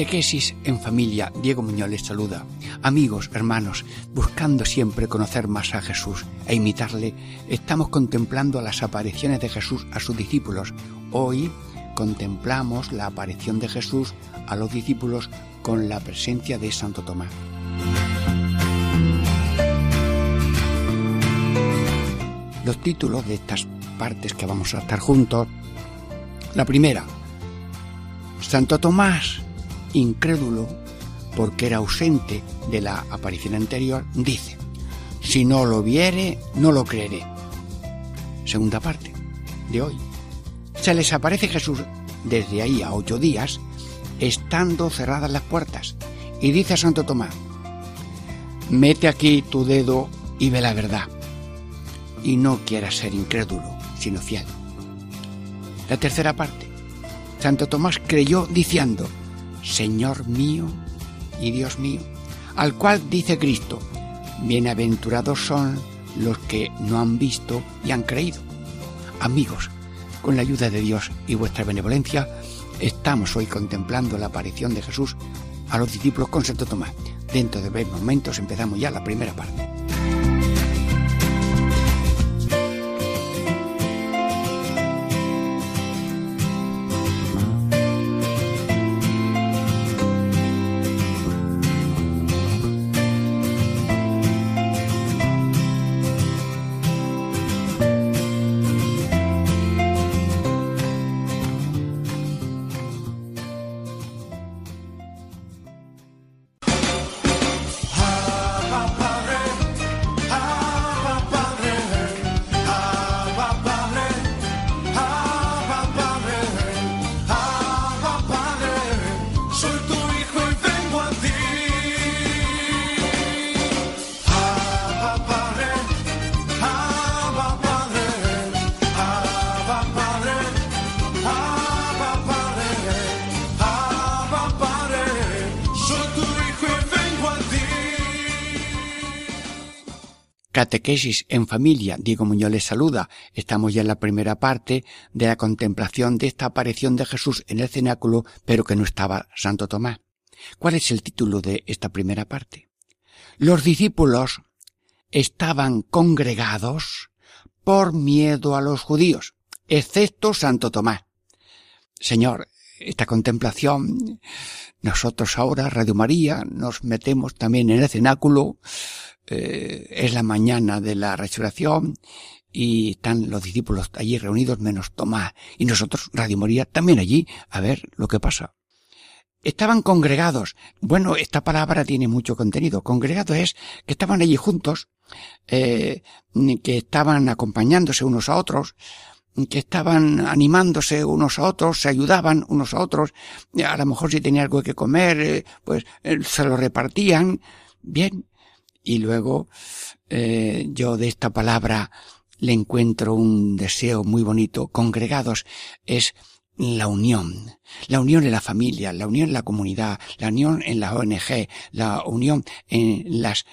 Catequesis en familia, Diego Muñoz les saluda. Amigos, hermanos, buscando siempre conocer más a Jesús e imitarle, estamos contemplando las apariciones de Jesús a sus discípulos. Hoy contemplamos la aparición de Jesús a los discípulos con la presencia de Santo Tomás. Los títulos de estas partes que vamos a estar juntos. La primera, Santo Tomás incrédulo, porque era ausente de la aparición anterior, dice, si no lo viere, no lo creeré. Segunda parte de hoy. Se les aparece Jesús desde ahí a ocho días, estando cerradas las puertas, y dice a Santo Tomás, mete aquí tu dedo y ve la verdad, y no quieras ser incrédulo, sino fiel. La tercera parte. Santo Tomás creyó diciendo, Señor mío y Dios mío, al cual dice Cristo, bienaventurados son los que no han visto y han creído. Amigos, con la ayuda de Dios y vuestra benevolencia, estamos hoy contemplando la aparición de Jesús a los discípulos con Santo Tomás. Dentro de breves momentos empezamos ya la primera parte. Catequesis en familia, Diego Muñoz les saluda. Estamos ya en la primera parte de la contemplación de esta aparición de Jesús en el cenáculo, pero que no estaba Santo Tomás. ¿Cuál es el título de esta primera parte? Los discípulos estaban congregados por miedo a los judíos, excepto Santo Tomás. Señor, esta contemplación, nosotros ahora, Radio María, nos metemos también en el cenáculo, eh, es la mañana de la resurrección y están los discípulos allí reunidos menos Tomás y nosotros, Radio Moría, también allí a ver lo que pasa. Estaban congregados. Bueno, esta palabra tiene mucho contenido. Congregados es que estaban allí juntos, eh, que estaban acompañándose unos a otros, que estaban animándose unos a otros, se ayudaban unos a otros, a lo mejor si tenía algo que comer, eh, pues se lo repartían. Bien, y luego eh, yo de esta palabra le encuentro un deseo muy bonito. Congregados es la unión, la unión en la familia, la unión en la comunidad, la unión en la ONG, la unión en las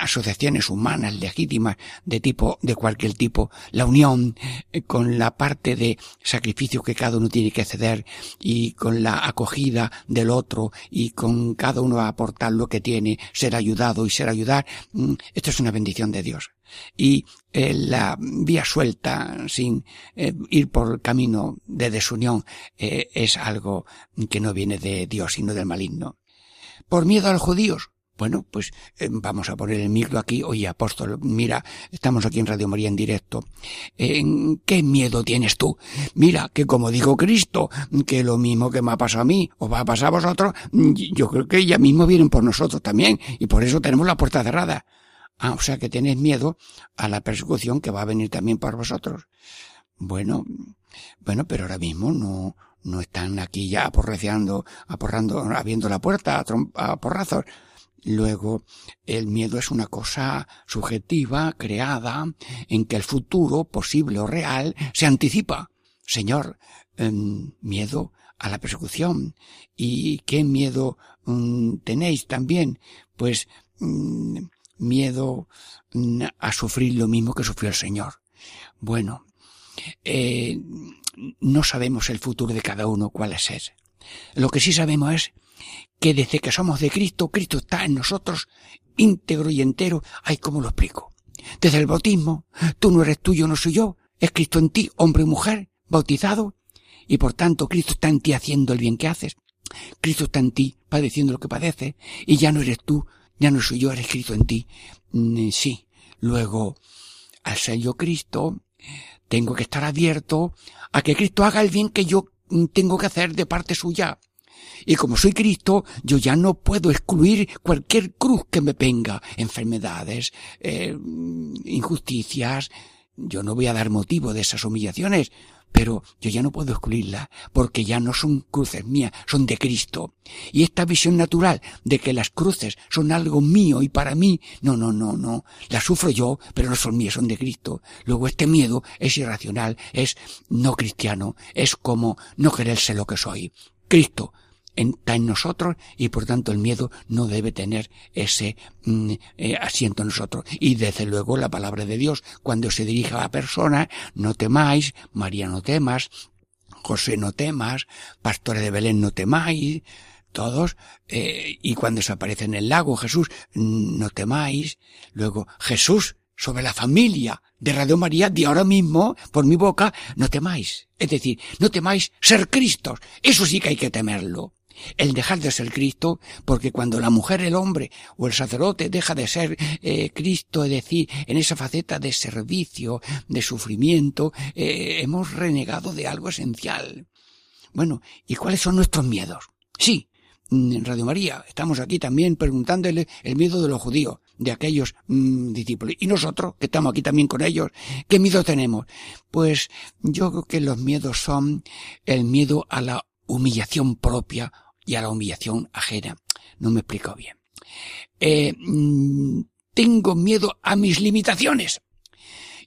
asociaciones humanas legítimas de tipo, de cualquier tipo, la unión eh, con la parte de sacrificio que cada uno tiene que ceder y con la acogida del otro y con cada uno aportar lo que tiene, ser ayudado y ser ayudar, mm, esto es una bendición de Dios y eh, la vía suelta sin eh, ir por camino de desunión eh, es algo que no viene de Dios sino del maligno. Por miedo a los judíos, Bueno, pues vamos a poner el micro aquí. Oye, apóstol, mira, estamos aquí en Radio María en directo. ¿En ¿Qué miedo tienes tú? Mira, que como dijo Cristo, que lo mismo que me ha pasado a mí, o va a pasar a vosotros, yo creo que ya mismo vienen por nosotros también, y por eso tenemos la puerta cerrada. Ah, o sea que tenéis miedo a la persecución que va a venir también por vosotros. Bueno, bueno, pero ahora mismo no, no están aquí ya aporreciando, aporrando, abriendo la puerta a, a porrazos. Luego, el miedo es una cosa subjetiva, creada, en que el futuro, posible o real, se anticipa. Señor, em, miedo a la persecución. ¿Y qué miedo mm, tenéis también? Pues mm, miedo mm, a sufrir lo mismo que sufrió el Señor. Bueno, eh, no sabemos el futuro de cada uno cuál es ese. Lo que sí sabemos es que desde que somos de Cristo, Cristo está en nosotros íntegro y entero. Ay, ¿cómo lo explico? Desde el bautismo, tú no eres tuyo, no soy yo, es Cristo en ti, hombre y mujer, bautizado, y por tanto Cristo está en ti haciendo el bien que haces. Cristo está en ti padeciendo lo que padeces, y ya no eres tú, ya no soy yo, eres Cristo en ti. Mm, sí. Luego, al ser yo Cristo, tengo que estar abierto a que Cristo haga el bien que yo mm, tengo que hacer de parte suya. Y como soy Cristo, yo ya no puedo excluir cualquier cruz que me venga, enfermedades, eh, injusticias. Yo no voy a dar motivo de esas humillaciones, pero yo ya no puedo excluirlas, porque ya no son cruces mías, son de Cristo. Y esta visión natural de que las cruces son algo mío y para mí, no, no, no, no, las sufro yo, pero no son mías, son de Cristo. Luego este miedo es irracional, es no cristiano, es como no quererse lo que soy. Cristo está en nosotros y por tanto el miedo no debe tener ese mm, eh, asiento en nosotros. Y desde luego la palabra de Dios, cuando se dirige a la persona, no temáis, María no temas, José no temas, pastores de Belén no temáis, todos, eh, y cuando se aparece en el lago Jesús, mm, no temáis, luego Jesús sobre la familia de Radio María de ahora mismo, por mi boca, no temáis. Es decir, no temáis ser Cristos. Eso sí que hay que temerlo el dejar de ser Cristo, porque cuando la mujer, el hombre o el sacerdote deja de ser eh, Cristo, es decir, en esa faceta de servicio, de sufrimiento, eh, hemos renegado de algo esencial. Bueno, ¿y cuáles son nuestros miedos? Sí, en Radio María estamos aquí también preguntándole el miedo de los judíos, de aquellos mm, discípulos. Y nosotros, que estamos aquí también con ellos, ¿qué miedo tenemos? Pues yo creo que los miedos son el miedo a la humillación propia y a la humillación ajena. No me explico bien. Eh, mm, tengo miedo a mis limitaciones.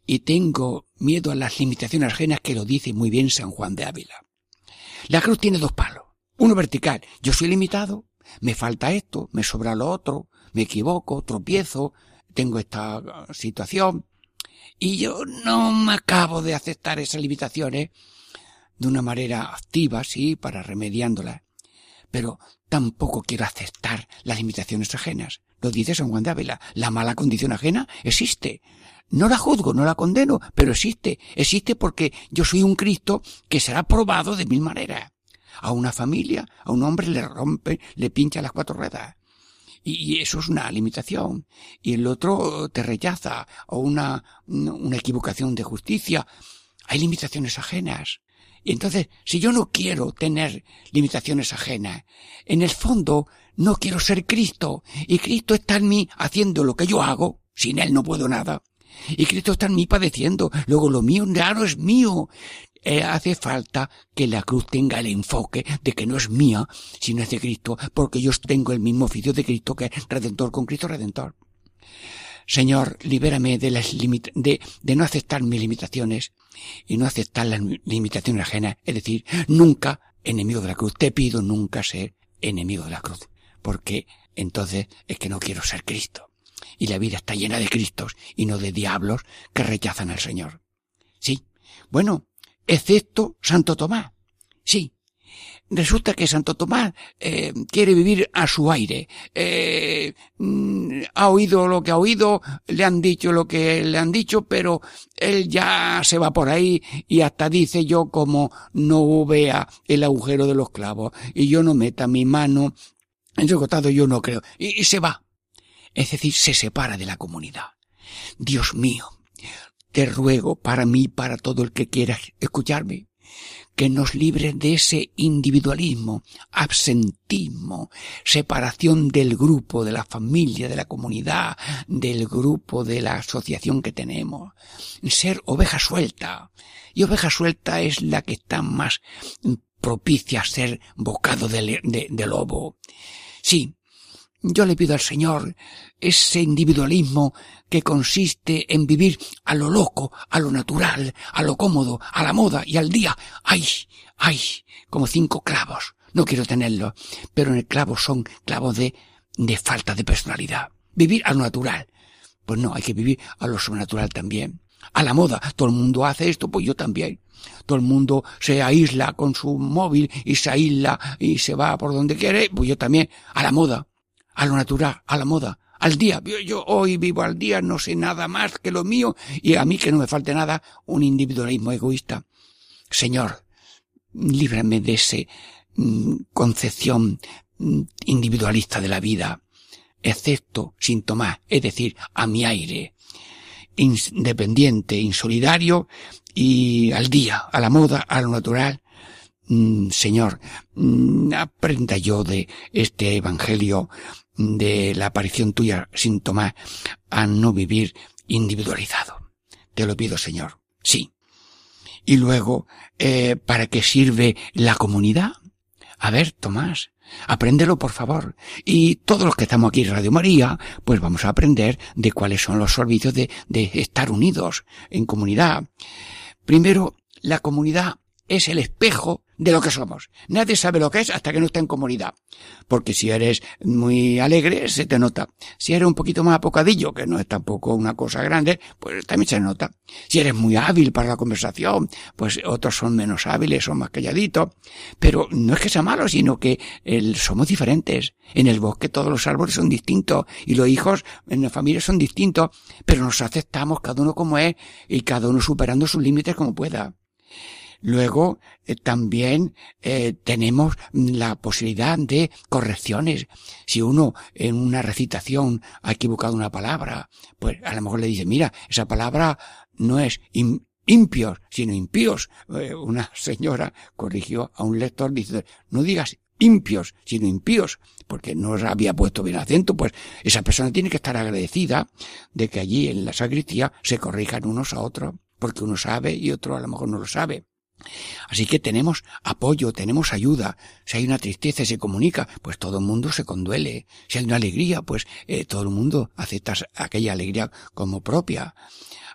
Y tengo miedo a las limitaciones ajenas que lo dice muy bien San Juan de Ávila. La cruz tiene dos palos. Uno vertical. Yo soy limitado. Me falta esto, me sobra lo otro, me equivoco, tropiezo, tengo esta situación. Y yo no me acabo de aceptar esas limitaciones de una manera activa, sí, para remediándolas pero tampoco quiero aceptar las limitaciones ajenas. Lo dice San Juan de Ávila, la mala condición ajena existe. No la juzgo, no la condeno, pero existe. Existe porque yo soy un Cristo que será probado de mil maneras. A una familia, a un hombre le rompe, le pincha las cuatro ruedas. Y eso es una limitación. Y el otro te rechaza, o una, una equivocación de justicia. Hay limitaciones ajenas. Y entonces, si yo no quiero tener limitaciones ajenas, en el fondo no quiero ser Cristo, y Cristo está en mí haciendo lo que yo hago, sin Él no puedo nada, y Cristo está en mí padeciendo, luego lo mío ya no es mío. Eh, hace falta que la cruz tenga el enfoque de que no es mía, sino es de Cristo, porque yo tengo el mismo oficio de Cristo que Redentor con Cristo Redentor. Señor, libérame de las de, de no aceptar mis limitaciones y no aceptar las limitaciones ajenas, es decir, nunca enemigo de la cruz. Te pido nunca ser enemigo de la cruz, porque entonces es que no quiero ser Cristo. Y la vida está llena de Cristos y no de diablos que rechazan al Señor. Sí. Bueno, excepto Santo Tomás. Sí, resulta que Santo Tomás eh, quiere vivir a su aire. Eh, mm, ha oído lo que ha oído, le han dicho lo que le han dicho, pero él ya se va por ahí y hasta dice yo como no vea el agujero de los clavos y yo no meta mi mano en su costado, yo no creo. Y, y se va. es decir, se separa de la comunidad. Dios mío, te ruego para mí, para todo el que quiera escucharme, que nos libre de ese individualismo, absentismo, separación del grupo, de la familia, de la comunidad, del grupo, de la asociación que tenemos. Ser oveja suelta. Y oveja suelta es la que está más propicia a ser bocado de, de lobo. Sí, yo le pido al Señor ese individualismo que consiste en vivir a lo loco, a lo natural, a lo cómodo, a la moda y al día. ¡Ay! ¡Ay! Como cinco clavos. No quiero tenerlo. Pero en el clavo son clavos de, de falta de personalidad. Vivir a lo natural. Pues no, hay que vivir a lo sobrenatural también. A la moda. Todo el mundo hace esto, pues yo también. Todo el mundo se aísla con su móvil y se aísla y se va por donde quiere, pues yo también. A la moda a lo natural, a la moda, al día. Yo, hoy vivo al día, no sé nada más que lo mío y a mí que no me falte nada, un individualismo egoísta. Señor, líbrame de ese mm, concepción mm, individualista de la vida, excepto sin tomar, es decir, a mi aire, independiente, insolidario y al día, a la moda, a lo natural. Mm, señor, aprenda yo de este evangelio de la aparición tuya sin tomar a no vivir individualizado. Te lo pido, Señor. Sí. Y luego, eh, ¿para qué sirve la comunidad? A ver, Tomás, apréndelo por favor. Y todos los que estamos aquí en Radio María, pues vamos a aprender de cuáles son los servicios de estar unidos en comunidad. Primero, la comunidad es el espejo de lo que somos. Nadie sabe lo que es hasta que no está en comunidad. Porque si eres muy alegre, se te nota. Si eres un poquito más apocadillo, que no es tampoco una cosa grande, pues también se nota. Si eres muy hábil para la conversación, pues otros son menos hábiles, son más calladitos. Pero no es que sea malo, sino que somos diferentes. En el bosque todos los árboles son distintos y los hijos en la familia son distintos, pero nos aceptamos cada uno como es y cada uno superando sus límites como pueda. Luego eh, también eh, tenemos la posibilidad de correcciones. Si uno en una recitación ha equivocado una palabra, pues a lo mejor le dice, mira, esa palabra no es impios, sino impíos. Eh, una señora corrigió a un lector diciendo, no digas impios, sino impíos, porque no había puesto bien acento, pues esa persona tiene que estar agradecida de que allí en la sacristía se corrijan unos a otros, porque uno sabe y otro a lo mejor no lo sabe. Así que tenemos apoyo, tenemos ayuda. Si hay una tristeza y se comunica, pues todo el mundo se conduele. Si hay una alegría, pues eh, todo el mundo acepta aquella alegría como propia.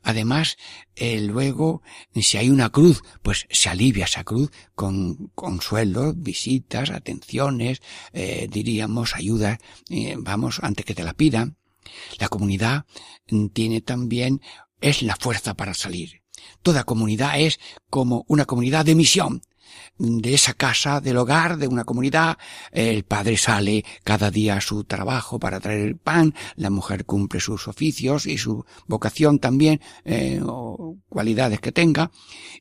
Además, eh, luego, si hay una cruz, pues se alivia esa cruz con consuelo, visitas, atenciones, eh, diríamos, ayuda, vamos, antes que te la pidan. La comunidad mm, tiene también, es la fuerza para salir. Toda comunidad es como una comunidad de misión. De esa casa, del hogar, de una comunidad, el padre sale cada día a su trabajo para traer el pan, la mujer cumple sus oficios y su vocación también, eh, o cualidades que tenga,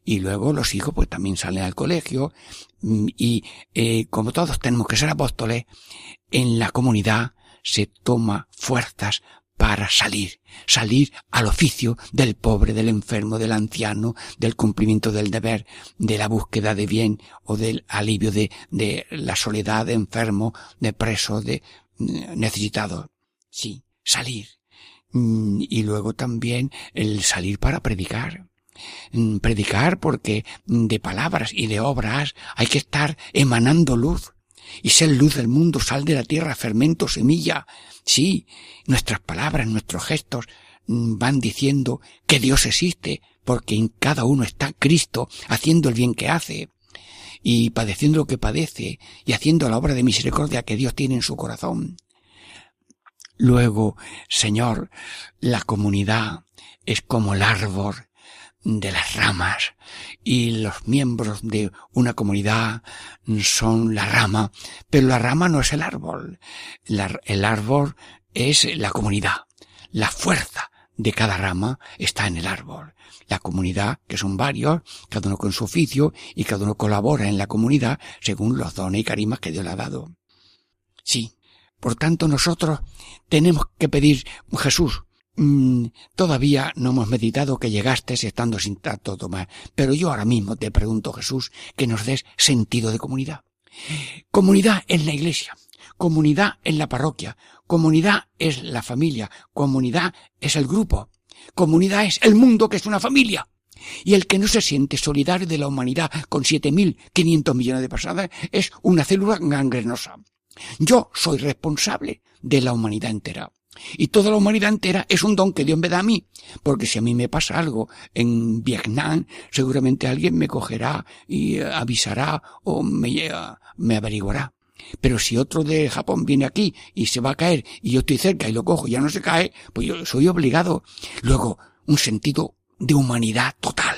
y luego los hijos pues también salen al colegio, mm, y eh, como todos tenemos que ser apóstoles, en la comunidad se toma fuerzas para salir, salir al oficio del pobre, del enfermo, del anciano, del cumplimiento del deber, de la búsqueda de bien o del alivio de, de la soledad de enfermo, de preso, de mm, necesitado. Sí, salir. Mm, y luego también el salir para predicar mm, predicar porque de palabras y de obras hay que estar emanando luz y ser luz del mundo, sal de la tierra, fermento, semilla. Sí, nuestras palabras, nuestros gestos mm, van diciendo que Dios existe, porque en cada uno está Cristo haciendo el bien que hace y padeciendo lo que padece y haciendo la obra de misericordia que Dios tiene en su corazón. Luego, Señor, la comunidad es como el árbol de las ramas y los miembros de una comunidad son la rama, pero la rama no es el árbol. el árbol es la comunidad. La fuerza de cada rama está en el árbol. La comunidad, que son varios, cada uno con su oficio y cada uno colabora en la comunidad según los dones y carimas que Dios le ha dado. Sí, Por tanto, nosotros tenemos que pedir, Jesús, mm, todavía no hemos meditado que llegaste estando sin tanto Tomás, pero yo ahora mismo te pregunto, Jesús, que nos des sentido de comunidad. Comunidad en la iglesia, comunidad en la parroquia, comunidad es la familia, comunidad es el grupo, comunidad es el mundo que es una familia. Y el que no se siente solidario de la humanidad con 7.500 millones de personas es una célula gangrenosa. Yo soy responsable de la humanidad entera. Y toda la humanidad entera es un don que Dios me da a mí. Porque si a mí me pasa algo en Vietnam, seguramente alguien me cogerá y avisará o me, me averiguará. Pero si otro de Japón viene aquí y se va a caer y yo estoy cerca y lo cojo y ya no se cae, pues yo soy obligado. Luego, un sentido de humanidad total.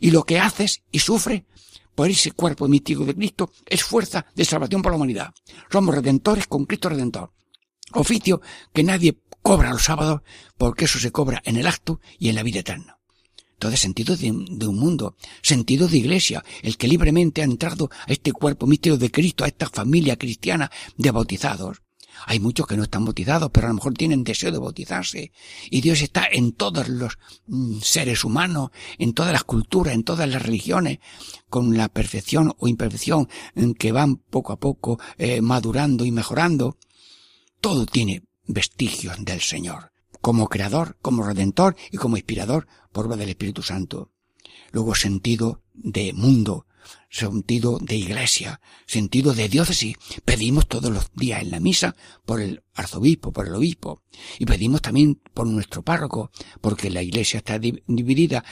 Y lo que haces y sufre por ese cuerpo místico de Cristo es fuerza de salvación para la humanidad. Somos redentores con Cristo Redentor. Oficio que nadie cobra los sábados porque eso se cobra en el acto y en la vida eterna. Todo sentido de, un mundo, sentido de iglesia, el que libremente ha entrado a este cuerpo místico de Cristo, a esta familia cristiana de bautizados. Hay muchos que no están bautizados, pero a lo mejor tienen deseo de bautizarse. Y Dios está en todos los mm, seres humanos, en todas las culturas, en todas las religiones, con la perfección o imperfección en que van poco a poco eh, madurando y mejorando. Todo tiene vestigios del Señor, como creador, como redentor y como inspirador por obra del Espíritu Santo. Luego sentido de mundo, sentido de iglesia, sentido de diócesis. Pedimos todos los días en la misa por el arzobispo, por el obispo. Y pedimos también por nuestro párroco, porque la iglesia está dividida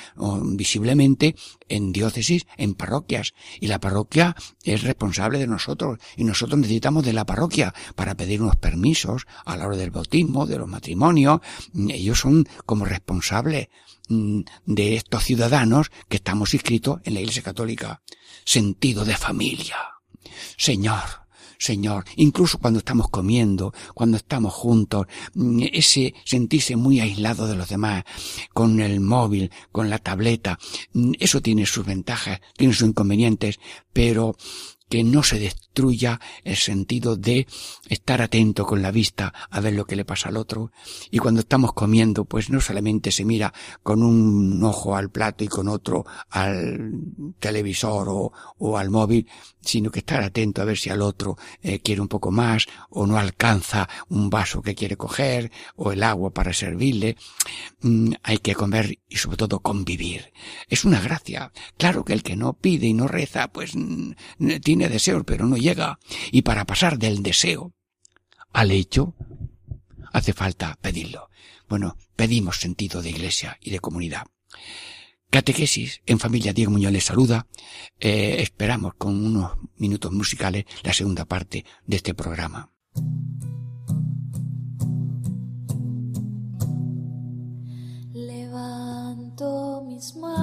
visiblemente en diócesis, en parroquias. Y la parroquia es responsable de nosotros. Y nosotros necesitamos de la parroquia para pedir unos permisos a la hora del bautismo, de los matrimonios. Ellos son como responsables mm, de estos ciudadanos que estamos inscritos en la Iglesia Católica sentido de familia. Señor, Señor, incluso cuando estamos comiendo, cuando estamos juntos, mm, ese sentirse muy aislado de los demás, con el móvil, con la tableta, mm, eso tiene sus ventajas, tiene sus inconvenientes, pero que no se destruya el sentido de estar atento con la vista a ver lo que le pasa al otro. Y cuando estamos comiendo, pues no solamente se mira con un ojo al plato y con otro al televisor o, o al móvil, sino que estar atento a ver si al otro eh, quiere un poco más o no alcanza un vaso que quiere coger o el agua para servirle. Mm, hay que comer y sobre todo convivir. Es una gracia. Claro que el que no pide y no reza, pues mm, tiene deseos, pero no llega. Y para pasar del deseo al hecho, hace falta pedirlo. Bueno, pedimos sentido de iglesia y de comunidad. Catequesis en familia Diego Muñoz les saluda. Eh, esperamos con unos minutos musicales la segunda parte de este programa. Levanto mis manos,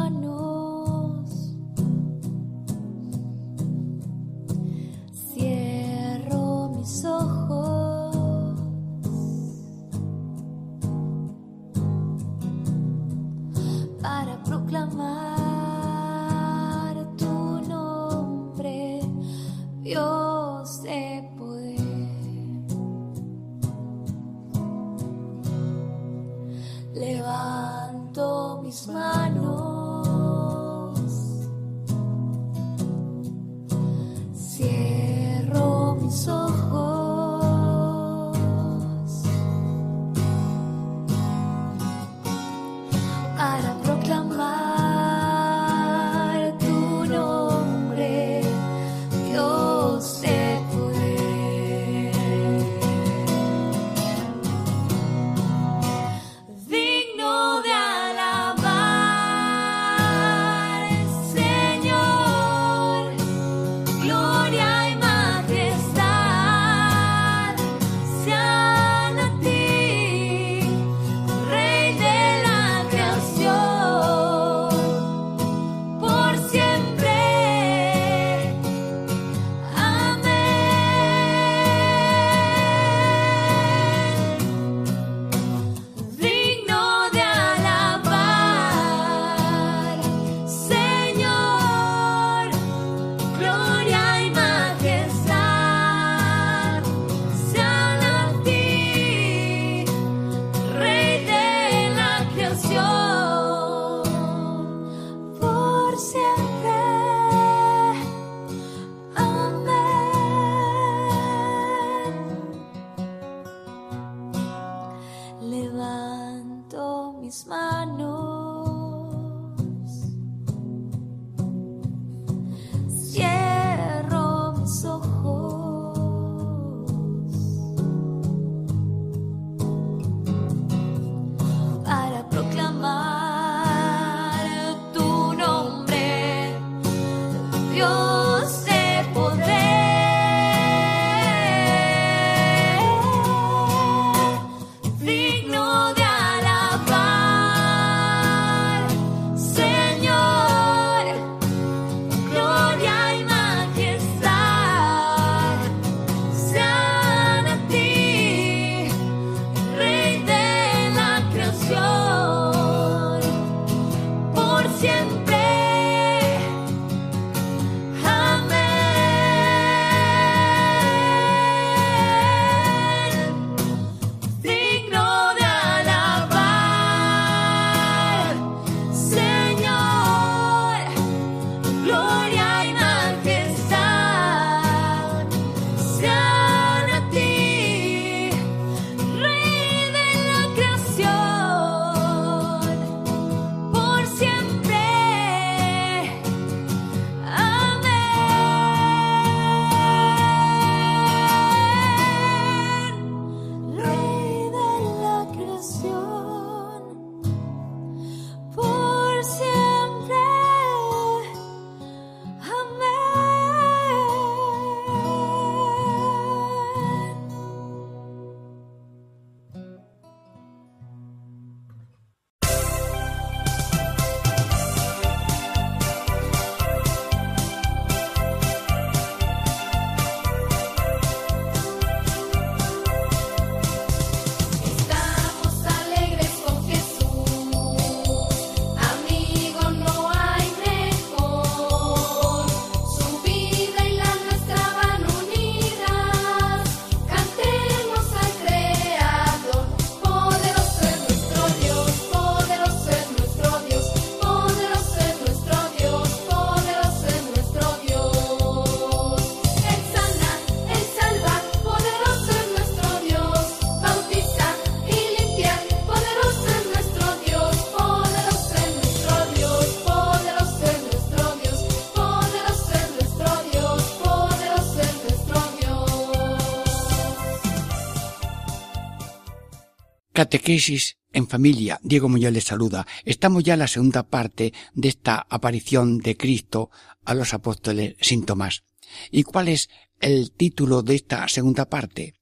Catequesis en familia. Diego Muñoz les saluda. Estamos ya en la segunda parte de esta aparición de Cristo a los apóstoles sin Tomás. ¿Y cuál es el título de esta segunda parte?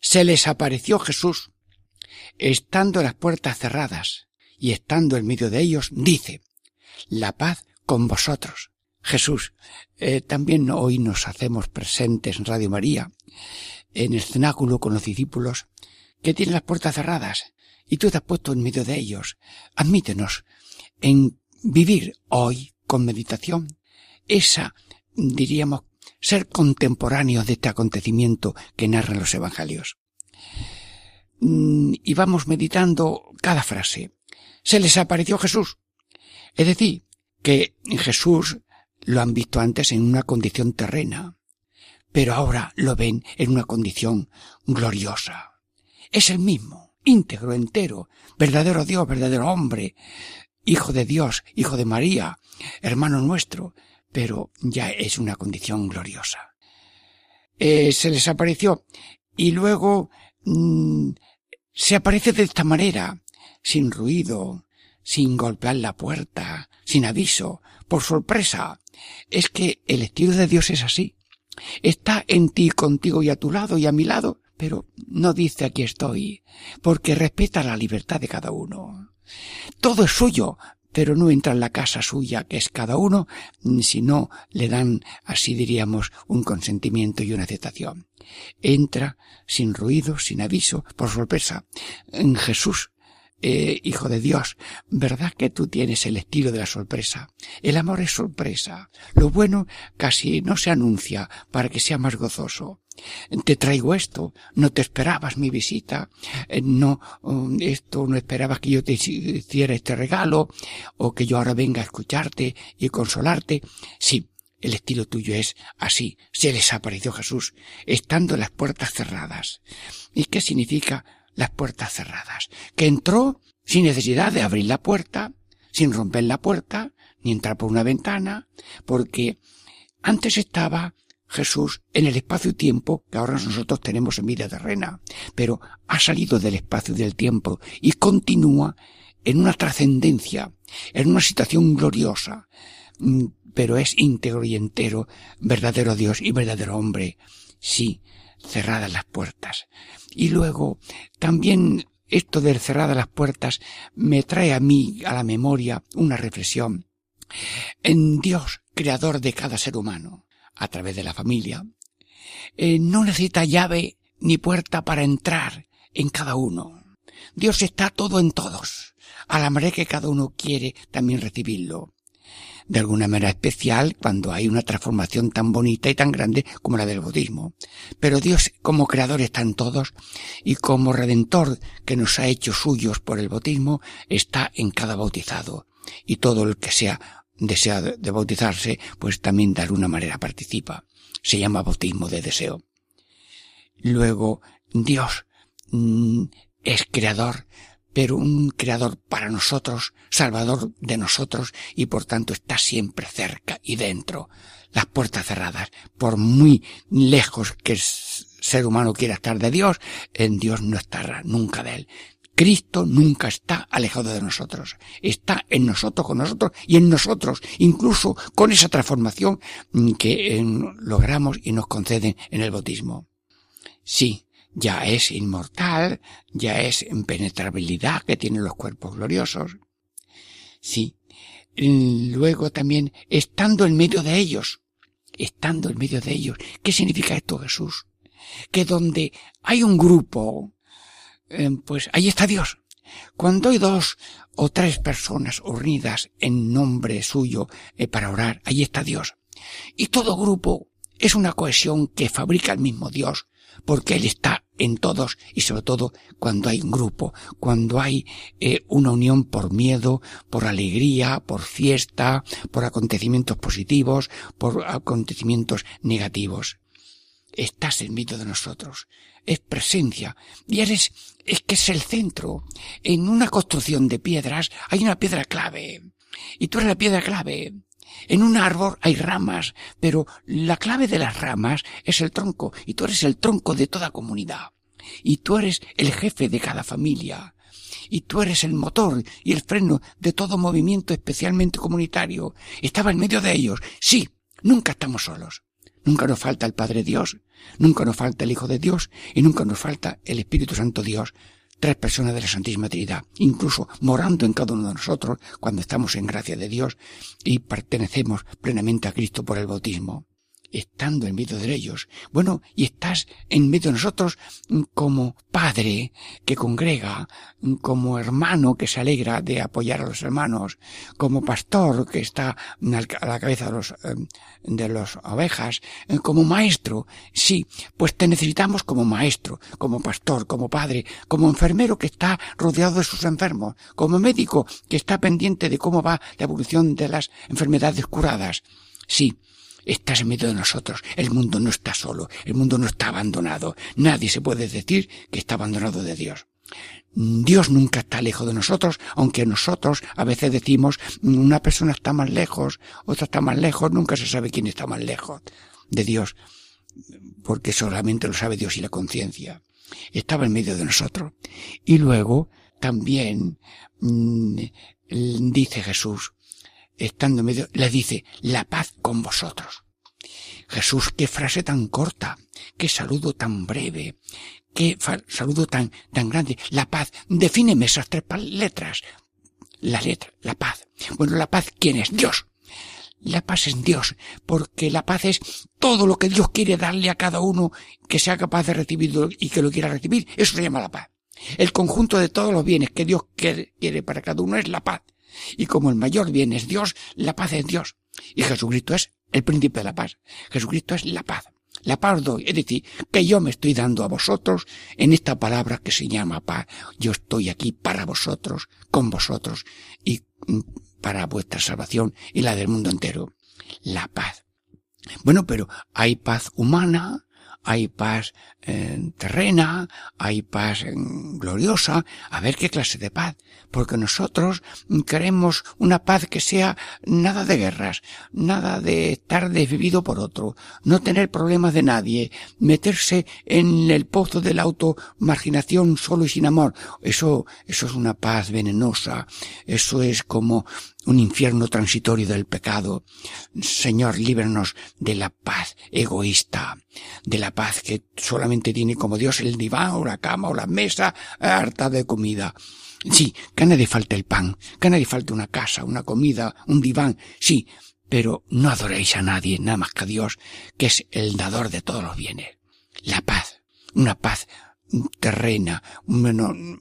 Se les apareció Jesús, estando las puertas cerradas y estando en medio de ellos, dice, la paz con vosotros. Jesús, eh, también hoy nos hacemos presentes en Radio María, en el cenáculo con los discípulos, que tienen las puertas cerradas y tú te has puesto en medio de ellos. Admítenos en vivir hoy con meditación esa, diríamos, ser contemporáneos de este acontecimiento que narran los evangelios. Mm, y vamos meditando cada frase. Se les apareció Jesús. Es decir, que Jesús lo han visto antes en una condición terrena, pero ahora lo ven en una condición gloriosa. Es el mismo, íntegro, entero, verdadero Dios, verdadero hombre, hijo de Dios, hijo de María, hermano nuestro, pero ya es una condición gloriosa. Eh, se les apareció y luego mm, se aparece de esta manera, sin ruido, sin golpear la puerta, sin aviso, por sorpresa. Es que el estilo de Dios es así. Está en ti, contigo y a tu lado y a mi lado, pero no dice aquí estoy, porque respeta la libertad de cada uno. Todo es suyo, pero no entra en la casa suya, que es cada uno, si no le dan, así diríamos, un consentimiento y una aceptación. Entra sin ruido, sin aviso, por sorpresa, en Jesús, eh, hijo de Dios, ¿verdad que tú tienes el estilo de la sorpresa? El amor es sorpresa. Lo bueno casi no se anuncia para que sea más gozoso te traigo esto, no te esperabas mi visita, eh, no, um, esto no esperabas que yo te hiciera este regalo, o que yo ahora venga a escucharte y consolarte. Sí, el estilo tuyo es así, se les apareció Jesús, estando las puertas cerradas. ¿Y qué significa las puertas cerradas? Que entró sin necesidad de abrir la puerta, sin romper la puerta, ni entrar por una ventana, porque antes estaba Jesús en el espacio-tiempo que ahora nosotros tenemos en vida terrena, pero ha salido del espacio y del tiempo y continúa en una trascendencia, en una situación gloriosa, mm, pero es íntegro y entero, verdadero Dios y verdadero hombre. Sí, cerradas las puertas. Y luego, también esto de cerradas las puertas me trae a mí, a la memoria, una reflexión. En Dios, creador de cada ser humano, a través de la familia, eh, no necesita llave ni puerta para entrar en cada uno. Dios está todo en todos, a la manera que cada uno quiere también recibirlo. De alguna manera especial cuando hay una transformación tan bonita y tan grande como la del bautismo. Pero Dios como creador está en todos y como redentor que nos ha hecho suyos por el bautismo está en cada bautizado. Y todo el que sea desea de bautizarse, pues también de alguna manera participa. Se llama bautismo de deseo. Luego, Dios mm, es creador, pero un creador para nosotros, salvador de nosotros, y por tanto está siempre cerca y dentro. Las puertas cerradas, por muy lejos que el ser humano quiera estar de Dios, en Dios no estará nunca de él. Cristo nunca está alejado de nosotros. Está en nosotros, con nosotros y en nosotros, incluso con esa transformación que eh, logramos y nos conceden en el bautismo. Sí, ya es inmortal, ya es impenetrabilidad que tienen los cuerpos gloriosos. Sí. Luego también, estando en medio de ellos, estando en medio de ellos. ¿Qué significa esto, Jesús? Que donde hay un grupo eh, pues ahí está Dios. Cuando hay dos o tres personas unidas en nombre suyo eh, para orar, ahí está Dios. Y todo grupo es una cohesión que fabrica el mismo Dios, porque Él está en todos y sobre todo cuando hay un grupo, cuando hay eh, una unión por miedo, por alegría, por fiesta, por acontecimientos positivos, por acontecimientos negativos. Estás en medio de nosotros es presencia y eres, es que es el centro. En una construcción de piedras hay una piedra clave y tú eres la piedra clave. En un árbol hay ramas, pero la clave de las ramas es el tronco y tú eres el tronco de toda comunidad. Y tú eres el jefe de cada familia. y tú eres el motor y el freno de todo movimiento especialmente comunitario. Estaba en medio de ellos. Sí, nunca estamos solos. Nunca nos falta el Padre Dios, nunca nos falta el Hijo de Dios y nunca nos falta el Espíritu Santo Dios. Tres personas de la Santísima Trinidad, incluso morando en cada uno de nosotros cuando estamos en gracia de Dios y pertenecemos plenamente a Cristo por el bautismo estando en medio de ellos. Bueno, y estás en medio de nosotros como padre que congrega, como hermano que se alegra de apoyar a los hermanos, como pastor que está a la cabeza de los, em, de las ovejas, eh, como maestro. Sí, pues te necesitamos como maestro, como pastor, como padre, como enfermero que está rodeado de sus enfermos, como médico que está pendiente de cómo va la evolución de las enfermedades curadas. Sí, estás en medio de nosotros. El mundo no está solo, el mundo no está abandonado. Nadie se puede decir que está abandonado de Dios. Dios nunca está lejos de nosotros, aunque nosotros a veces decimos una persona está más lejos, otra está más lejos, nunca se sabe quién está más lejos de Dios, porque solamente lo sabe Dios y la conciencia. Estaba en medio de nosotros. Y luego también mm, dice Jesús, estando en medio, le dice, la paz con vosotros. Jesús, qué frase tan corta, qué saludo tan breve, qué saludo tan, tan grande. La paz, defíneme esas tres letras. La letra, la paz. Bueno, la paz, ¿quién es? Dios. La paz es Dios, porque la paz es todo lo que Dios quiere darle a cada uno que sea capaz de recibirlo y que lo quiera recibir. Eso se llama la paz. El conjunto de todos los bienes que Dios quiere para cada uno es la paz. Y como el mayor bien es Dios, la paz es Dios. Y Jesucristo es el príncipe de la paz. Jesucristo es la paz. La paz doy, es decir, que yo me estoy dando a vosotros en esta palabra que se llama paz. Yo estoy aquí para vosotros, con vosotros y mm, para vuestra salvación y la del mundo entero. La paz. Bueno, pero hay paz humana, hay paz eh, terrena, hay paz eh, gloriosa, a ver qué clase de paz, porque nosotros queremos una paz que sea nada de guerras, nada de estar desvivido por otro, no tener problemas de nadie, meterse en el pozo de la automarginación solo y sin amor. Eso, eso es una paz venenosa, eso es como un infierno transitorio del pecado. Señor, líbranos de la paz egoísta, de la paz que solamente tiene como Dios el diván o la cama o la mesa harta de comida. Sí, que a nadie falte el pan, que a nadie falte una casa, una comida, un diván, sí, pero no adoréis a nadie, nada más que a Dios, que es el dador de todos los bienes. La paz, una paz terrena,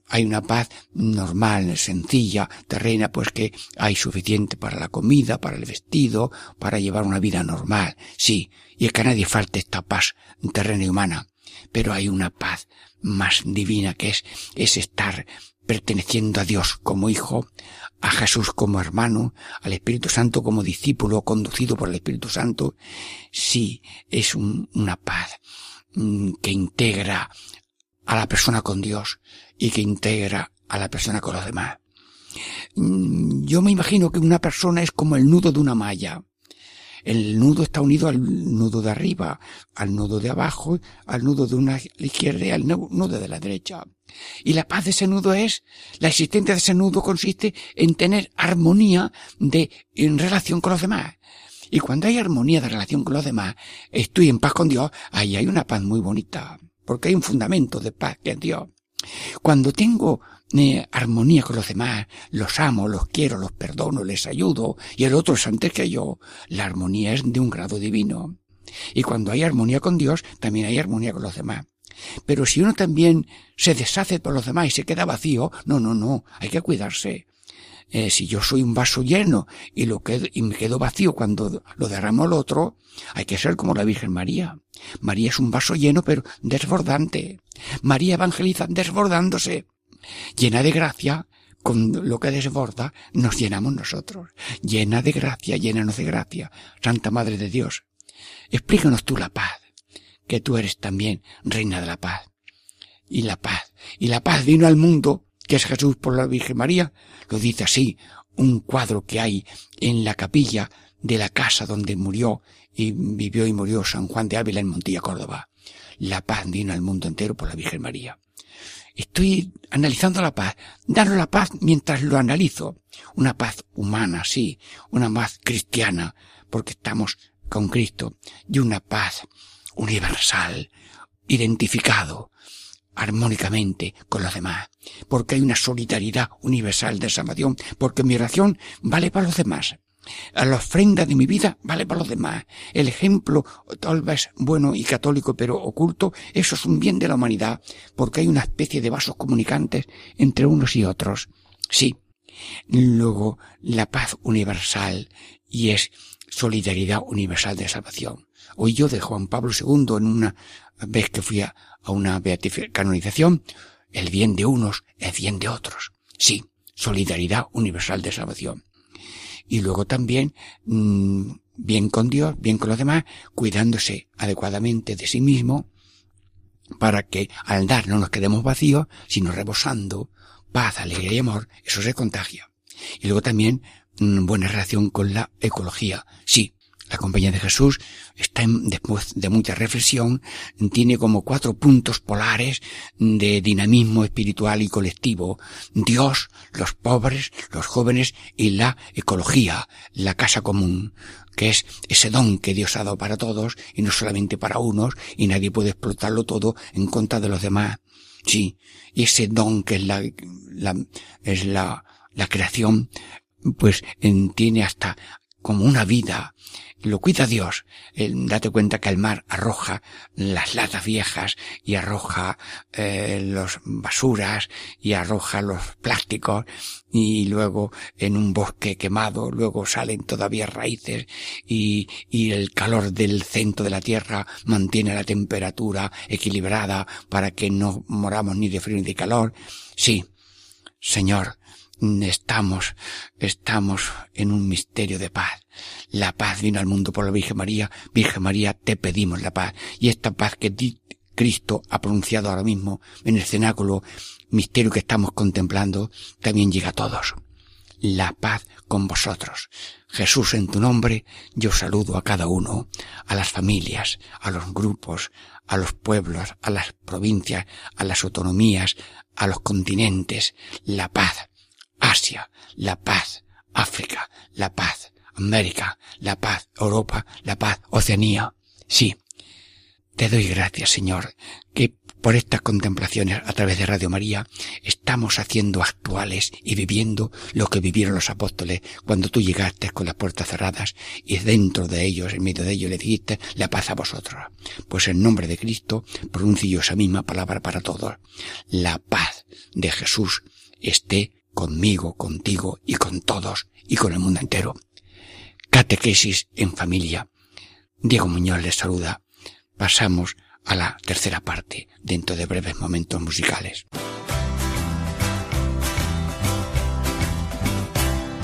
hay una paz normal, sencilla, terrena, pues que hay suficiente para la comida, para el vestido, para llevar una vida normal, sí, y es que a nadie falte esta paz terrena y humana, pero hay una paz más divina que es, es estar perteneciendo a Dios como hijo, a Jesús como hermano, al Espíritu Santo como discípulo conducido por el Espíritu Santo, sí, es una paz mm, que integra a la persona con Dios y que integra a la persona con los demás. Mm, yo me imagino que una persona es como el nudo de una malla. El nudo está unido al nudo de arriba, al nudo de abajo, al nudo de una izquierda y al nudo de la derecha. Y la paz de ese nudo es, la existencia de ese nudo consiste en tener armonía de, en relación con los demás. Y cuando hay armonía de relación con los demás, estoy en paz con Dios, ahí hay una paz muy bonita porque hay un fundamento de paz que es Dios. Cuando tengo eh, armonía con los demás, los amo, los quiero, los perdono, les ayudo, y el otro es antes que yo, la armonía es de un grado divino. Y cuando hay armonía con Dios, también hay armonía con los demás. Pero si uno también se deshace por los demás y se queda vacío, no, no, no, hay que cuidarse. Eh, si yo soy un vaso lleno y lo y me quedo vacío cuando lo derramo el otro, hay que ser como la Virgen María. María es un vaso lleno pero desbordante. María evangeliza desbordándose. Llena de gracia, con lo que desborda, nos llenamos nosotros. Llena de gracia, llénanos de gracia. Santa Madre de Dios. Explícanos tú la paz, que tú eres también reina de la paz. Y la paz. Y la paz vino al mundo que es Jesús por la Virgen María, lo dice así, un cuadro que hay en la capilla de la casa donde murió y vivió y murió San Juan de Ávila en Montilla, Córdoba. La paz vino al mundo entero por la Virgen María. Estoy analizando la paz. Danos la paz mientras lo analizo. Una paz humana, sí. Una paz cristiana, porque estamos con Cristo. Y una paz universal, identificado armónicamente con los demás. Porque hay una solidaridad universal de salvación. Porque mi oración vale para los demás. La ofrenda de mi vida vale para los demás. El ejemplo, tal vez bueno y católico, pero oculto, eso es un bien de la humanidad, porque hay una especie de vasos comunicantes entre unos y otros. Sí. Luego, la paz universal, y es solidaridad universal de salvación. Hoy yo de Juan Pablo II, en una vez que fui a, una canonización, el bien de unos es bien de otros. Sí, solidaridad universal de salvación y luego también mm, bien con Dios, bien con los demás, cuidándose adecuadamente de sí mismo, para que al dar no nos quedemos vacíos, sino rebosando paz, alegría y amor, eso se contagia. Y luego también mm, buena relación con la ecología. Sí, la compañía de Jesús está en, después de mucha reflexión, tiene como cuatro puntos polares de dinamismo espiritual y colectivo. Dios, los pobres, los jóvenes y la ecología, la casa común, que es ese don que Dios ha dado para todos y no solamente para unos y nadie puede explotarlo todo en contra de los demás. Sí, y ese don que es la, la es la, la creación, pues tiene hasta como una vida lo cuida Dios. date cuenta que el mar arroja las latas viejas y arroja eh, basuras y arroja los plásticos y luego en un bosque quemado luego salen todavía raíces y, y el calor del centro de la tierra mantiene la temperatura equilibrada para que no moramos ni de frío ni de calor. Sí, Señor, estamos, estamos en un misterio de paz. La paz vino al mundo por la Virgen María. Virgen María, te pedimos la paz. Y esta paz que Cristo ha pronunciado ahora mismo en el cenáculo, misterio que estamos contemplando, también llega a todos. La paz con vosotros. Jesús, en tu nombre, yo saludo a cada uno, a las familias, a los grupos, a los pueblos, a las provincias, a las autonomías, a los continentes. La paz Asia, la paz, África, la paz, América, la paz, Europa, la paz, Oceanía. Sí. Te doy gracias, Señor, que por estas contemplaciones a través de Radio María estamos haciendo actuales y viviendo lo que vivieron los apóstoles cuando tú llegaste con las puertas cerradas y dentro de ellos, en medio de ellos, le dijiste la paz a vosotros. Pues en nombre de Cristo pronuncio esa misma palabra para todos. La paz de Jesús esté conmigo, contigo y con todos y con el mundo entero. Catequesis en familia. Diego Muñoz les saluda. Pasamos a la tercera parte dentro de breves momentos musicales.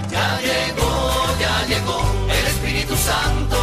Ya llegó, ya llegó, el Espíritu Santo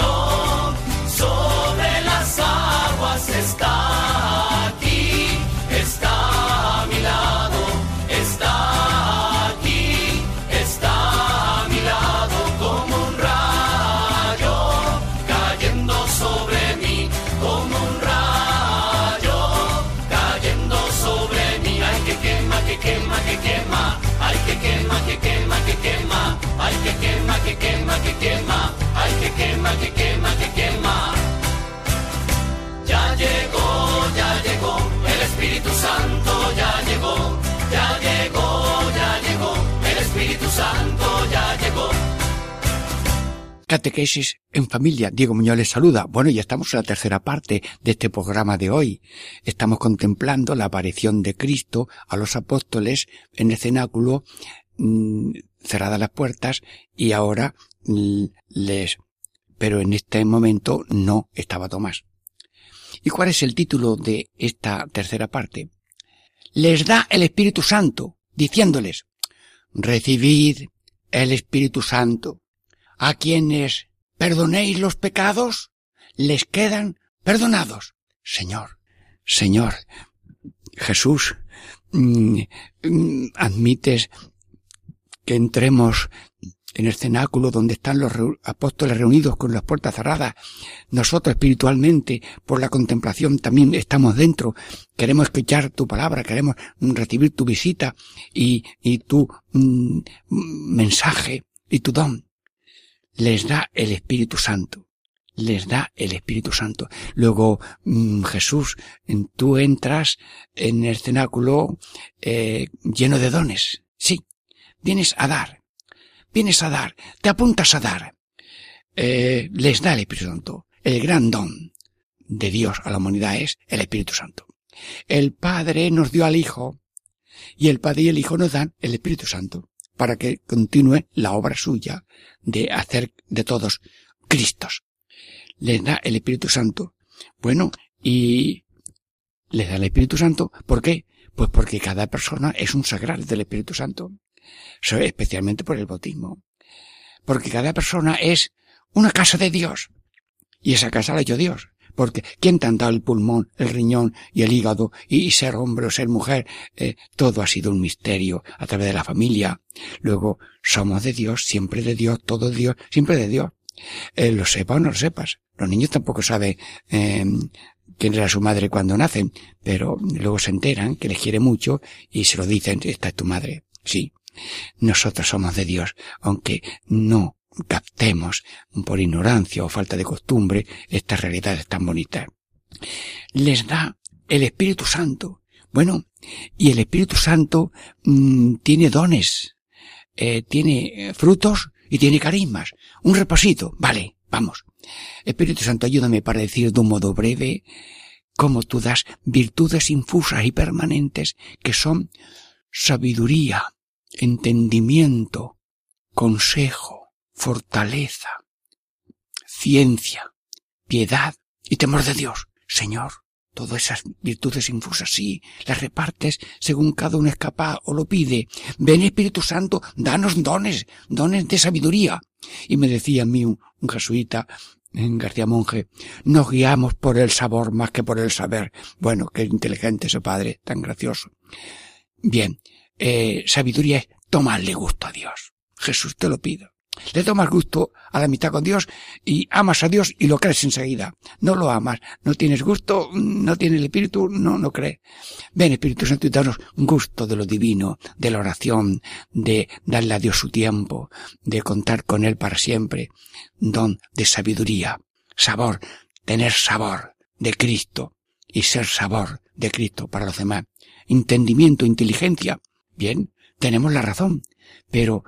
Santo ya llegó. Catequesis en familia. Diego Muñoz les saluda. Bueno, ya estamos en la tercera parte de este programa de hoy. Estamos contemplando la aparición de Cristo a los apóstoles en el cenáculo, mm, cerradas las puertas, y ahora mm, les, pero en este momento no estaba Tomás. ¿Y cuál es el título de esta tercera parte? Les da el Espíritu Santo, diciéndoles, recibid el Espíritu Santo a quienes perdonéis los pecados, les quedan perdonados. Señor, Señor, Jesús, mm, mm, admites que entremos en el cenáculo donde están los apóstoles reunidos con las puertas cerradas. Nosotros espiritualmente, por la contemplación, también estamos dentro. Queremos escuchar tu palabra, queremos recibir tu visita y, tu mm, mensaje y tu don. Les da el Espíritu Santo. Les da el Espíritu Santo. Luego, mm, Jesús, tú entras en el cenáculo eh, lleno de dones. Sí, vienes a dar vienes a dar, te apuntas a dar. Eh, les da el Espíritu Santo. El gran don de Dios a la humanidad es el Espíritu Santo. El Padre nos dio al Hijo y el Padre y el Hijo nos dan el Espíritu Santo para que continúe la obra suya de hacer de todos Cristos. Les da el Espíritu Santo. Bueno, y les da el Espíritu Santo, ¿por qué? Pues porque cada persona es un sagrado del Espíritu Santo especialmente por el bautismo. Porque cada persona es una casa de Dios. Y esa casa la ha hecho Dios. Porque ¿quién te ha dado el pulmón, el riñón y el hígado y, ser hombre o ser mujer? Eh, todo ha sido un misterio a través de la familia. Luego, somos de Dios, siempre de Dios, todo de Dios, siempre de Dios. Eh, lo sepa o no lo sepas. Los niños tampoco saben eh, quién era su madre cuando nacen, pero luego se enteran que les quiere mucho y se lo dicen, esta es tu madre. Sí. Nosotros somos de Dios, aunque no captemos por ignorancia o falta de costumbre estas realidades tan bonitas. Les da el Espíritu Santo. Bueno, y el Espíritu Santo mm, tiene dones, eh, tiene frutos y tiene carismas. Un repasito, vale, vamos. Espíritu Santo, ayúdame para decir de un modo breve cómo tú das virtudes infusas y permanentes que son sabiduría, entendimiento, consejo, fortaleza, ciencia, piedad y temor de Dios. Señor, todas esas virtudes infusas, sí, las repartes según cada uno es capaz o lo pide. Ven Espíritu Santo, danos dones, dones de sabiduría. Y me decía a mí un, jesuita, en García Monje, nos guiamos por el sabor más que por el saber. Bueno, qué inteligente ese padre, tan gracioso. Bien, eh, sabiduría es tomarle gusto a Dios. Jesús te lo pido. Le tomas gusto a la mitad con Dios y amas a Dios y lo crees enseguida. No lo amas, no tienes gusto, no tienes el Espíritu, no, no crees. Ven Espíritu Santo y danos gusto de lo divino, de la oración, de darle a Dios su tiempo, de contar con Él para siempre. Don de sabiduría, sabor, tener sabor de Cristo y ser sabor de Cristo para los demás. Entendimiento, inteligencia, Bien, tenemos la razón, pero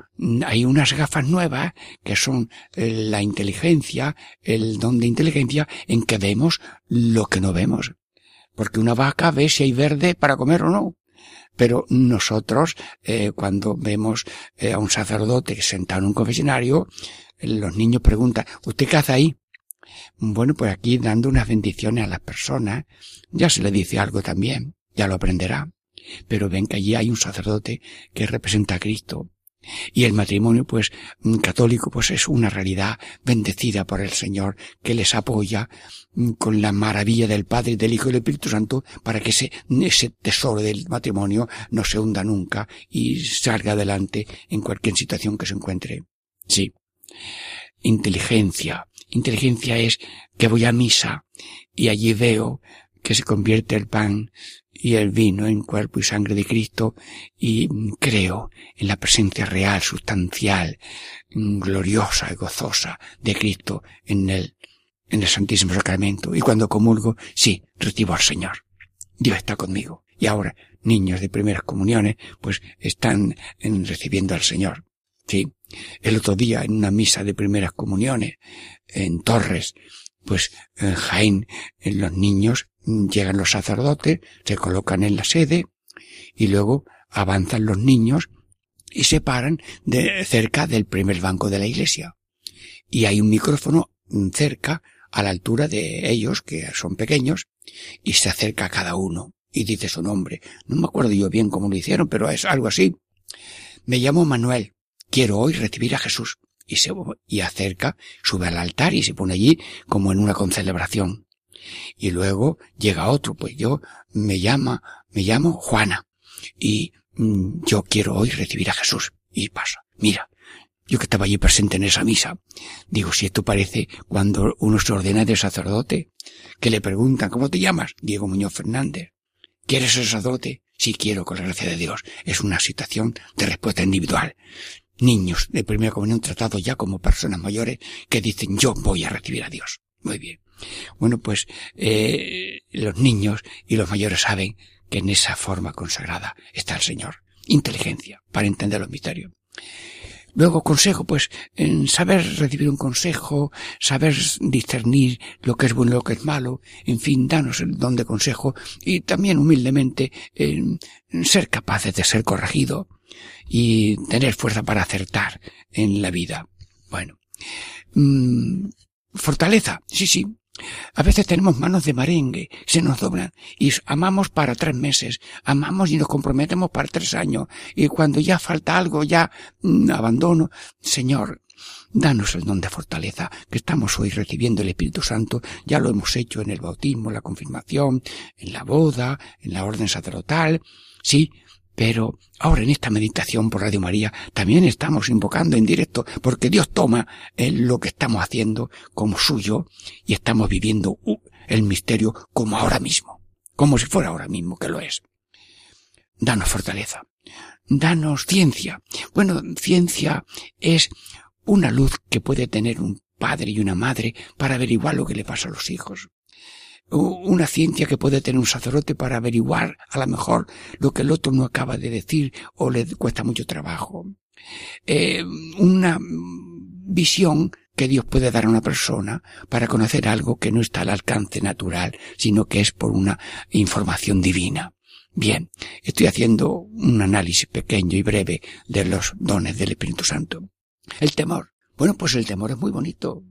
hay unas gafas nuevas que son eh, la inteligencia, el don de inteligencia, en que vemos lo que no vemos. Porque una vaca ve si hay verde para comer o no. Pero nosotros, eh, cuando vemos eh, a un sacerdote sentado en un confesionario, los niños preguntan, ¿usted qué hace ahí? Bueno, pues aquí dando unas bendiciones a las personas, ya se le dice algo también, ya lo aprenderá. Pero ven que allí hay un sacerdote que representa a Cristo. Y el matrimonio, pues, mm, católico, pues es una realidad bendecida por el Señor que les apoya mm, con la maravilla del Padre, del Hijo y del Espíritu Santo para que ese, ese tesoro del matrimonio no se hunda nunca y salga adelante en cualquier situación que se encuentre. Sí. Inteligencia. Inteligencia es que voy a misa y allí veo que se convierte el pan y el vino en cuerpo y sangre de Cristo y creo en la presencia real, sustancial, gloriosa y gozosa de Cristo en el, en el Santísimo Sacramento. Y cuando comulgo, sí, recibo al Señor. Dios está conmigo. Y ahora, niños de primeras comuniones, pues están recibiendo al Señor. Sí. El otro día, en una misa de primeras comuniones, en Torres, pues en Jaén, en los niños llegan los sacerdotes, se colocan en la sede y luego avanzan los niños y se paran de cerca del primer banco de la iglesia. Y hay un micrófono cerca a la altura de ellos, que son pequeños, y se acerca a cada uno y dice su nombre. No me acuerdo yo bien cómo lo hicieron, pero es algo así. Me llamo Manuel. Quiero hoy recibir a Jesús. Y se, y acerca, sube al altar y se pone allí como en una concelebración. Y luego llega otro, pues yo me llama, me llamo Juana y mm, yo quiero hoy recibir a Jesús. Y pasa, mira, yo que estaba allí presente en esa misa, digo, si esto parece cuando uno se ordena de sacerdote, que le preguntan, ¿cómo te llamas? Diego Muñoz Fernández. ¿Quieres ser sacerdote? Sí quiero, con la gracia de Dios. Es una situación de respuesta individual. Niños de primera comunión tratados ya como personas mayores que dicen yo voy a recibir a Dios. Muy bien. Bueno, pues eh, los niños y los mayores saben que en esa forma consagrada está el Señor. Inteligencia para entender los misterios. Luego consejo, pues, en saber recibir un consejo, saber discernir lo que es bueno y lo que es malo, en fin, danos el don de consejo y también humildemente en ser capaces de ser corregido y tener fuerza para acertar en la vida. Bueno, mm, fortaleza, sí, sí, a veces tenemos manos de marengue, se nos doblan y amamos para tres meses, amamos y nos comprometemos para tres años y cuando ya falta algo ya mm, abandono. Señor, danos el don de fortaleza que estamos hoy recibiendo el Espíritu Santo, ya lo hemos hecho en el bautismo, la confirmación, en la boda, en la orden sacerdotal. Sí, pero ahora en esta meditación por Radio María también estamos invocando en directo porque Dios toma lo que estamos haciendo como suyo y estamos viviendo el misterio como ahora mismo, como si fuera ahora mismo que lo es. Danos fortaleza, danos ciencia. Bueno, ciencia es una luz que puede tener un padre y una madre para averiguar lo que le pasa a los hijos una ciencia que puede tener un sacerdote para averiguar a lo mejor lo que el otro no acaba de decir o le cuesta mucho trabajo. Eh, una visión que Dios puede dar a una persona para conocer algo que no está al alcance natural, sino que es por una información divina. Bien, estoy haciendo un análisis pequeño y breve de los dones del Espíritu Santo. El temor. Bueno, pues el temor es muy bonito.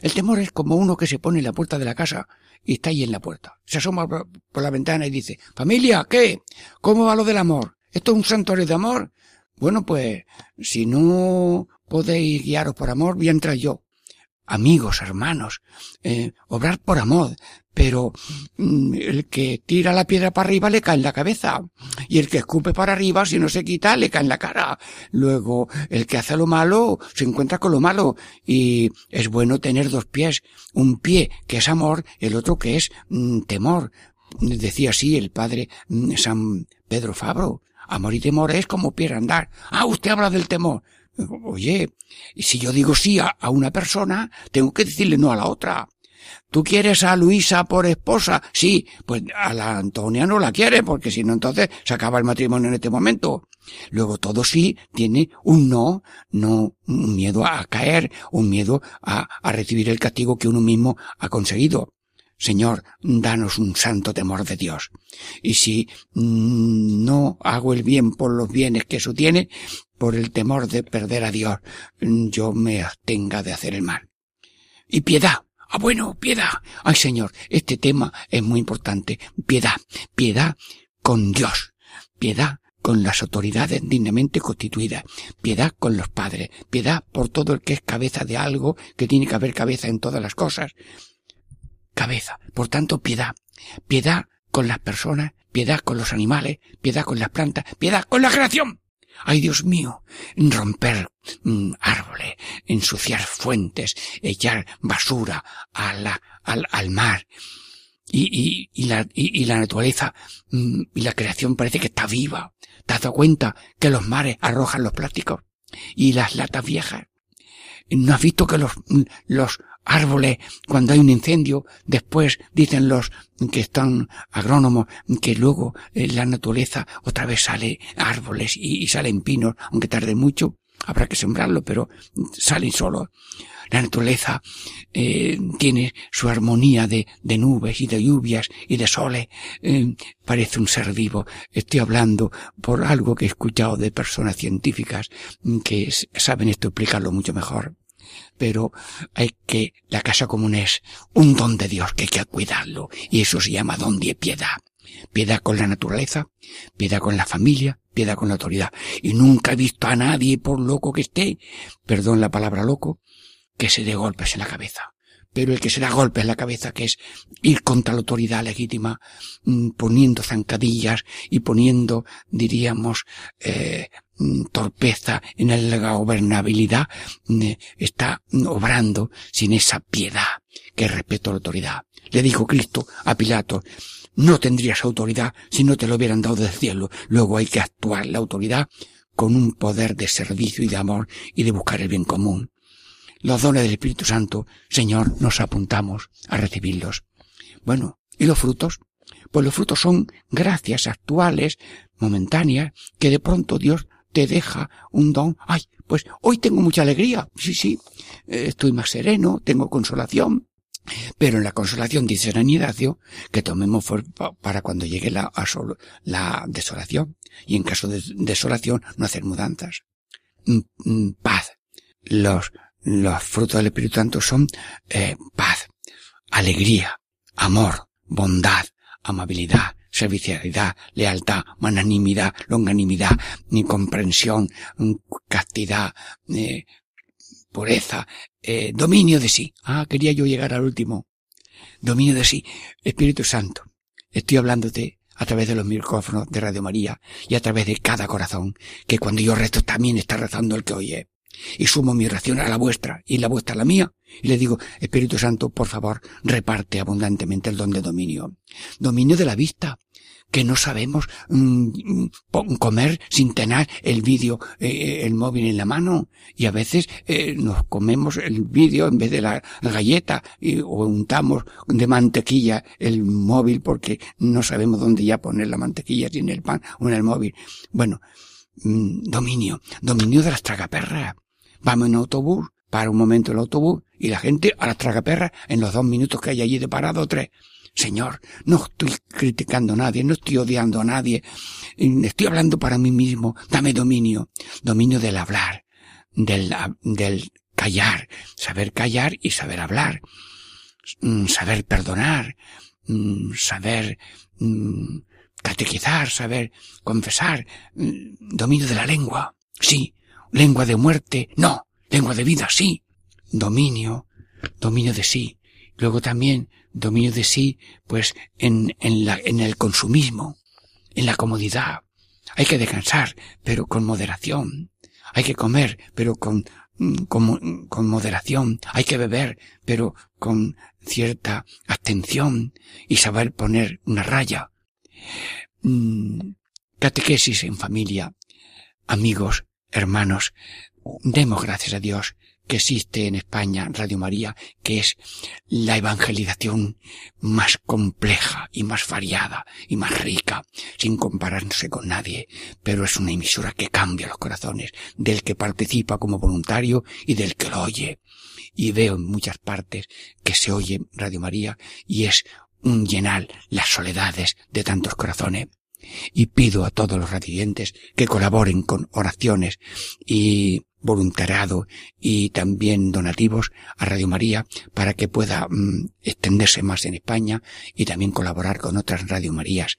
El temor es como uno que se pone en la puerta de la casa y está ahí en la puerta. Se asoma por la ventana y dice, familia, ¿qué? ¿Cómo va lo del amor? ¿Esto es un santuario de amor? Bueno, pues, si no podéis guiaros por amor, voy a entrar yo. Amigos, hermanos, eh, obrar por amor, pero mm, el que tira la piedra para arriba le cae en la cabeza y el que escupe para arriba si no se quita le cae en la cara. Luego el que hace lo malo se encuentra con lo malo y es bueno tener dos pies, un pie que es amor, el otro que es mm, temor. Decía así el padre mm, San Pedro Fabro. Amor y temor es como pie andar. Ah, usted habla del temor. Oye, si yo digo sí a, una persona, tengo que decirle no a la otra. ¿Tú quieres a Luisa por esposa? Sí, pues a la Antonia no la quiere, porque si no entonces se acaba el matrimonio en este momento. Luego todo sí tiene un no, no un miedo a caer, un miedo a, recibir el castigo que uno mismo ha conseguido. Señor, danos un santo temor de Dios. Y si mm, no hago el bien por los bienes que eso tiene, por el temor de perder a Dios, yo me abstenga de hacer el mal. Y piedad. Ah, bueno, piedad. Ay, Señor, este tema es muy importante. Piedad. Piedad con Dios. Piedad con las autoridades dignamente constituidas, piedad con los padres, piedad por todo el que es cabeza de algo, que tiene que haber cabeza en todas las cosas. Cabeza. Por tanto, piedad. Piedad con las personas, piedad con los animales, piedad con las plantas, piedad con la creación. Ay, Dios mío, romper mm, árboles, ensuciar fuentes, echar basura a la, al, al mar. Y, y, y, la, y, la naturaleza mm, y la creación parece que está viva. ¿Te has dado cuenta que los mares arrojan los plásticos? Y las latas viejas. ¿No has visto que los, los árboles, cuando hay un incendio, después dicen los que están agrónomos que luego en la naturaleza otra vez sale árboles y, salen pinos, aunque tarde mucho, habrá que sembrarlo, pero salen solos. La naturaleza eh, tiene su armonía de, de, nubes y de lluvias y de soles. Eh, parece un ser vivo. Estoy hablando por algo que he escuchado de personas científicas que saben esto explicarlo mucho mejor pero hay que, la casa común es un don de Dios que hay que cuidarlo, y eso se llama don de piedad. Piedad con la naturaleza, piedad con la familia, piedad con la autoridad. Y nunca he visto a nadie, por loco que esté, perdón la palabra loco, que se dé golpes en la cabeza. Pero el que se da golpes en la cabeza, que es ir contra la autoridad legítima, mm, poniendo zancadillas y poniendo, diríamos, eh, mm, torpeza en la gobernabilidad, mm, está obrando sin esa piedad que respeto a la autoridad. Le dijo Cristo a Pilato, no tendrías autoridad si no te lo hubieran dado del cielo. Luego hay que actuar la autoridad con un poder de servicio y de amor y de buscar el bien común. Los dones del Espíritu Santo, Señor, nos apuntamos a recibirlos. Bueno, ¿y los frutos? Pues los frutos son gracias actuales, momentáneas, que de pronto Dios te deja un don. Ay, pues hoy tengo mucha alegría. Sí, sí, eh, estoy más sereno, tengo consolación. Pero en la consolación dice San Ignacio que tomemos para cuando llegue la, la desolación. Y en caso de desolación no hacer mudanzas. Mm, mm, paz. Los, los frutos del Espíritu Santo son eh, paz, alegría, amor, bondad, amabilidad, servicialidad, lealtad, mananimidad, longanimidad, ni comprensión, mm, castidad, eh, pureza, eh, dominio de sí. Ah, quería yo llegar al último. Dominio de sí. Espíritu Santo. Estoy hablándote a través de los micrófonos de Radio María y a través de cada corazón, que cuando yo rezo también está rezando el que oye. Y sumo mi oración a la vuestra y la vuestra a la mía. Y le digo, Espíritu Santo, por favor, reparte abundantemente el don de dominio. Dominio de la vista, que no sabemos mm, comer sin tener el vídeo, eh, el móvil en la mano. Y a veces eh, nos comemos el vídeo en vez de la, galleta y, o untamos de mantequilla el móvil porque no sabemos dónde ya poner la mantequilla, si en el pan o en el móvil. Bueno, mm, dominio, dominio de las tragaperras. Vamos en autobús, para un momento el autobús y la gente a las tragaperras en los dos minutos que hay allí de parado o tres. Señor, no estoy criticando a nadie, no estoy odiando a nadie, estoy hablando para mí mismo, dame dominio, dominio del hablar, del, del callar, saber callar y saber hablar, mm, saber perdonar, mm, saber mm, catequizar, saber confesar, dominio de la lengua, sí, lengua de muerte, no, lengua de vida, sí, dominio, dominio de sí, luego también dominio de sí, pues en, en, la, en el consumismo, en la comodidad. Hay que descansar, pero con moderación. Hay que comer, pero con, con, con moderación. Hay que beber, pero con cierta atención y saber poner una raya. Mm, catequesis en familia. Amigos, hermanos, demos gracias a Dios que existe en España, Radio María, que es la evangelización más compleja y más variada y más rica, sin compararse con nadie, pero es una emisora que cambia los corazones del que participa como voluntario y del que lo oye. Y veo en muchas partes que se oye Radio María y es un llenar las soledades de tantos corazones y pido a todos los radiantes que colaboren con oraciones y voluntariado y también donativos a Radio María para que pueda mm, extenderse más en España y también colaborar con otras Radio Marías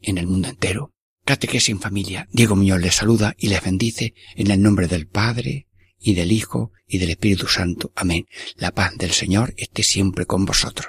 en el mundo entero. Catequesis en familia. Diego Muñoz les saluda y les bendice en el nombre del Padre y del Hijo y del Espíritu Santo. Amén. La paz del Señor esté siempre con vosotros.